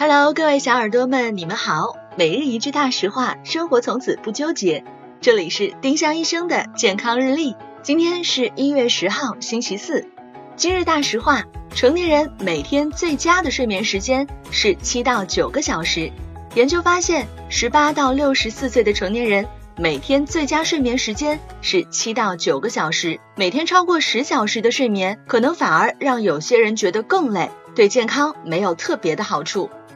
Hello，各位小耳朵们，你们好。每日一句大实话，生活从此不纠结。这里是丁香医生的健康日历，今天是一月十号，星期四。今日大实话：成年人每天最佳的睡眠时间是七到九个小时。研究发现，十八到六十四岁的成年人每天最佳睡眠时间是七到九个小时。每天超过十小时的睡眠，可能反而让有些人觉得更累，对健康没有特别的好处。